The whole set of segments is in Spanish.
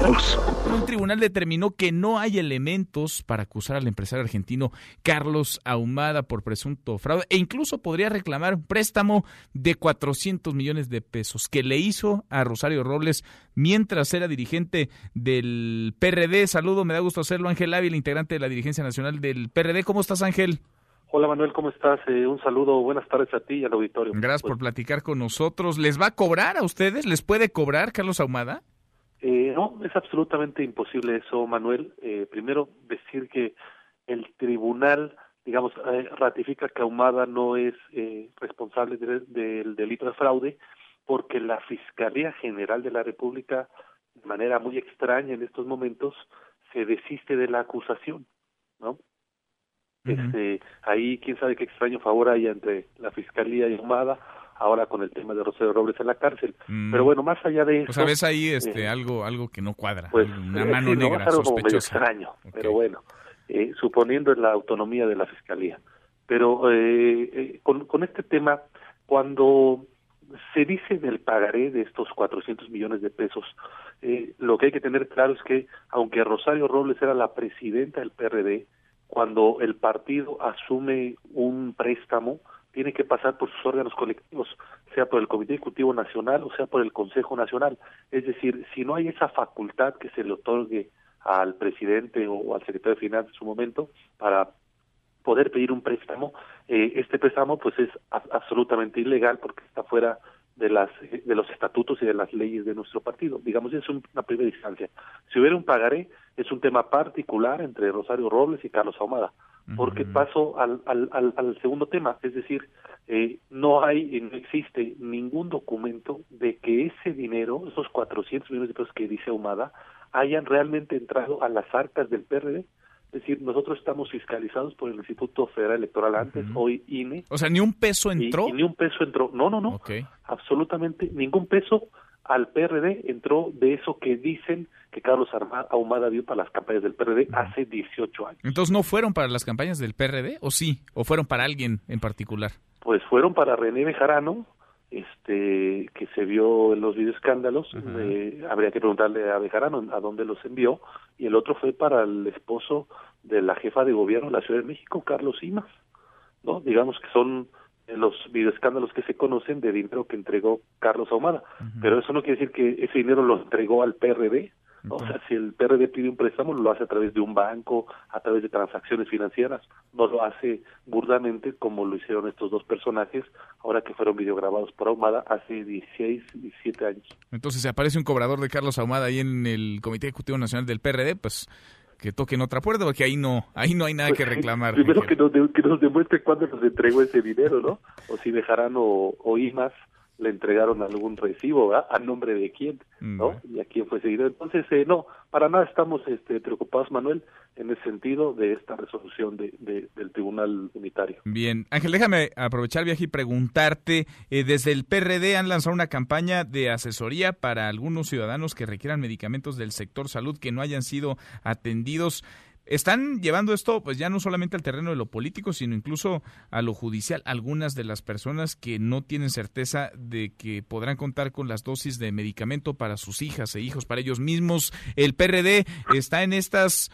Un tribunal determinó que no hay elementos para acusar al empresario argentino Carlos Ahumada por presunto fraude e incluso podría reclamar un préstamo de 400 millones de pesos que le hizo a Rosario Robles mientras era dirigente del PRD. Saludo, me da gusto hacerlo, Ángel Ávila, integrante de la dirigencia nacional del PRD. ¿Cómo estás, Ángel? Hola Manuel, ¿cómo estás? Eh, un saludo, buenas tardes a ti y al auditorio. Gracias por pues platicar con nosotros. ¿Les va a cobrar a ustedes? ¿Les puede cobrar Carlos Ahumada? Eh, no, es absolutamente imposible eso, Manuel. Eh, primero, decir que el tribunal, digamos, ratifica que Ahumada no es responsable del delito de fraude porque la Fiscalía General de la República, de manera muy extraña en estos momentos, se desiste de la acusación, ¿no? Este, ahí quién sabe qué extraño favor hay entre la fiscalía y Humada ahora con el tema de Rosario Robles en la cárcel. Mm. Pero bueno, más allá de eso. O sea, ves ahí este eh, algo algo que no cuadra, pues, una eh, mano negra algo como medio extraño, pero bueno, eh, suponiendo en la autonomía de la fiscalía. Pero eh, con, con este tema, cuando se dice del pagaré de estos 400 millones de pesos, lo que hay que tener claro es que aunque Rosario Robles era la presidenta del PRD, cuando el partido asume un préstamo, tiene que pasar por sus órganos colectivos, sea por el Comité Ejecutivo Nacional o sea por el Consejo Nacional. Es decir, si no hay esa facultad que se le otorgue al presidente o al secretario de Finanzas en su momento para poder pedir un préstamo, eh, este préstamo pues es absolutamente ilegal porque está fuera de las de los estatutos y de las leyes de nuestro partido. Digamos, es una primera instancia. Si hubiera un pagaré, es un tema particular entre Rosario Robles y Carlos Ahumada. Porque paso al, al, al, segundo tema, es decir, eh, no hay, no existe ningún documento de que ese dinero, esos 400 millones de pesos que dice Ahumada, hayan realmente entrado a las arcas del PRD. Es decir, nosotros estamos fiscalizados por el Instituto Federal Electoral antes, hoy INE. O sea, ni un peso entró. ni un peso entró. No, no, no. Absolutamente ningún peso al PRD entró de eso que dicen que Carlos Ahumada dio para las campañas del PRD hace 18 años. Entonces, ¿no fueron para las campañas del PRD o sí? ¿O fueron para alguien en particular? Pues fueron para René Bejarano, este, que se vio en los videoescándalos, habría que preguntarle a Bejarano a dónde los envió, y el otro fue para el esposo de la jefa de gobierno de la Ciudad de México, Carlos Simas, ¿no? Digamos que son los videoescándalos que se conocen de dinero que entregó Carlos Ahumada, pero eso no quiere decir que ese dinero lo entregó al PRD, o sea, si el PRD pide un préstamo, lo hace a través de un banco, a través de transacciones financieras, no lo hace burdamente como lo hicieron estos dos personajes, ahora que fueron videograbados por Ahumada hace 16, 17 años. Entonces, si aparece un cobrador de Carlos Ahumada ahí en el Comité Ejecutivo Nacional del PRD, pues que toquen otra puerta, porque ahí no, ahí no hay nada que pues reclamar. Primero que nos, que nos, demuestre cuándo nos entregó ese dinero, ¿no? O si dejarán o, o IMAS le entregaron algún recibo, ¿a nombre de quién? ¿no? Mm. Y a quién fue seguido. Entonces, eh, no, para nada estamos este, preocupados, Manuel, en el sentido de esta resolución de, del Tribunal Unitario. Bien, Ángel, déjame aprovechar viaje y preguntarte, eh, desde el PRD han lanzado una campaña de asesoría para algunos ciudadanos que requieran medicamentos del sector salud que no hayan sido atendidos están llevando esto pues ya no solamente al terreno de lo político, sino incluso a lo judicial. Algunas de las personas que no tienen certeza de que podrán contar con las dosis de medicamento para sus hijas e hijos, para ellos mismos. El PRD está en estas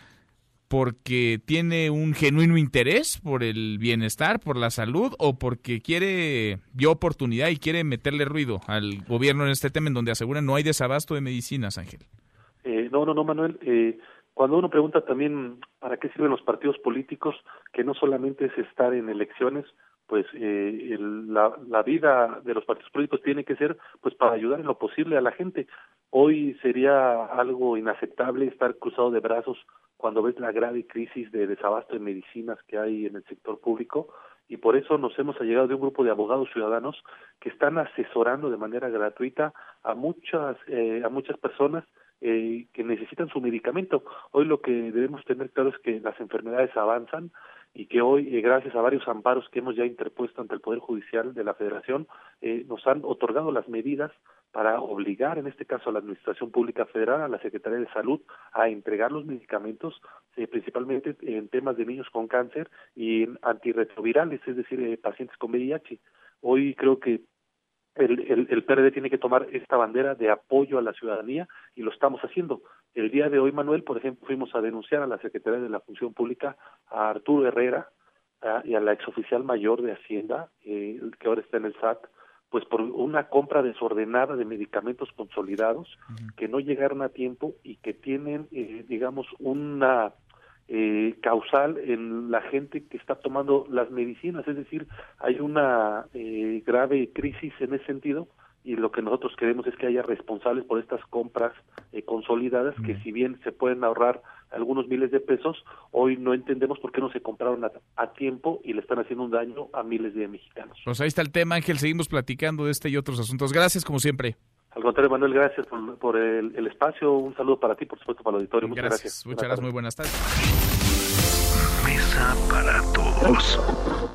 porque tiene un genuino interés por el bienestar, por la salud o porque quiere vio oportunidad y quiere meterle ruido al gobierno en este tema en donde aseguran no hay desabasto de medicinas, Ángel. Eh, no, no, no, Manuel. Eh, cuando uno pregunta también para qué sirven los partidos políticos, que no solamente es estar en elecciones, pues eh, la, la, vida de los partidos políticos tiene que ser pues para ayudar en lo posible a la gente. Hoy sería algo inaceptable estar cruzado de brazos cuando ves la grave crisis de desabasto de medicinas que hay en el sector público y por eso nos hemos allegado de un grupo de abogados ciudadanos que están asesorando de manera gratuita a muchas eh, a muchas personas eh, que necesitan su medicamento. Hoy lo que debemos tener claro es que las enfermedades avanzan y que hoy, eh, gracias a varios amparos que hemos ya interpuesto ante el Poder Judicial de la Federación, eh, nos han otorgado las medidas para obligar, en este caso, a la Administración Pública Federal, a la Secretaría de Salud, a entregar los medicamentos, eh, principalmente en temas de niños con cáncer y en antirretrovirales, es decir, pacientes con VIH. Hoy creo que el, el, PRD tiene que tomar esta bandera de apoyo a la ciudadanía y lo estamos haciendo. El día de hoy, Manuel, por ejemplo, fuimos a denunciar a la Secretaría de la Función Pública, a Arturo Herrera y a la exoficial mayor de Hacienda, eh, que ahora está en el SAT, pues por una compra desordenada de medicamentos consolidados que no llegaron a tiempo y que tienen, eh, digamos, una eh, causal en la gente que está tomando las medicinas, es decir, hay una eh, grave crisis en ese sentido y lo que nosotros queremos es que haya responsables por estas compras eh, consolidadas que si bien se pueden ahorrar algunos miles de pesos, hoy no entendemos por qué no se compraron a, tiempo y le están haciendo un daño a miles de mexicanos. Pues ahí está el tema, Ángel, seguimos platicando de este y otros asuntos. Gracias como siempre. Al contrario, Manuel, gracias por, el, espacio. Un saludo para ti, por supuesto, para el auditorio. Muchas gracias. Muchas gracias. Muy buenas tardes. Mesa para todos.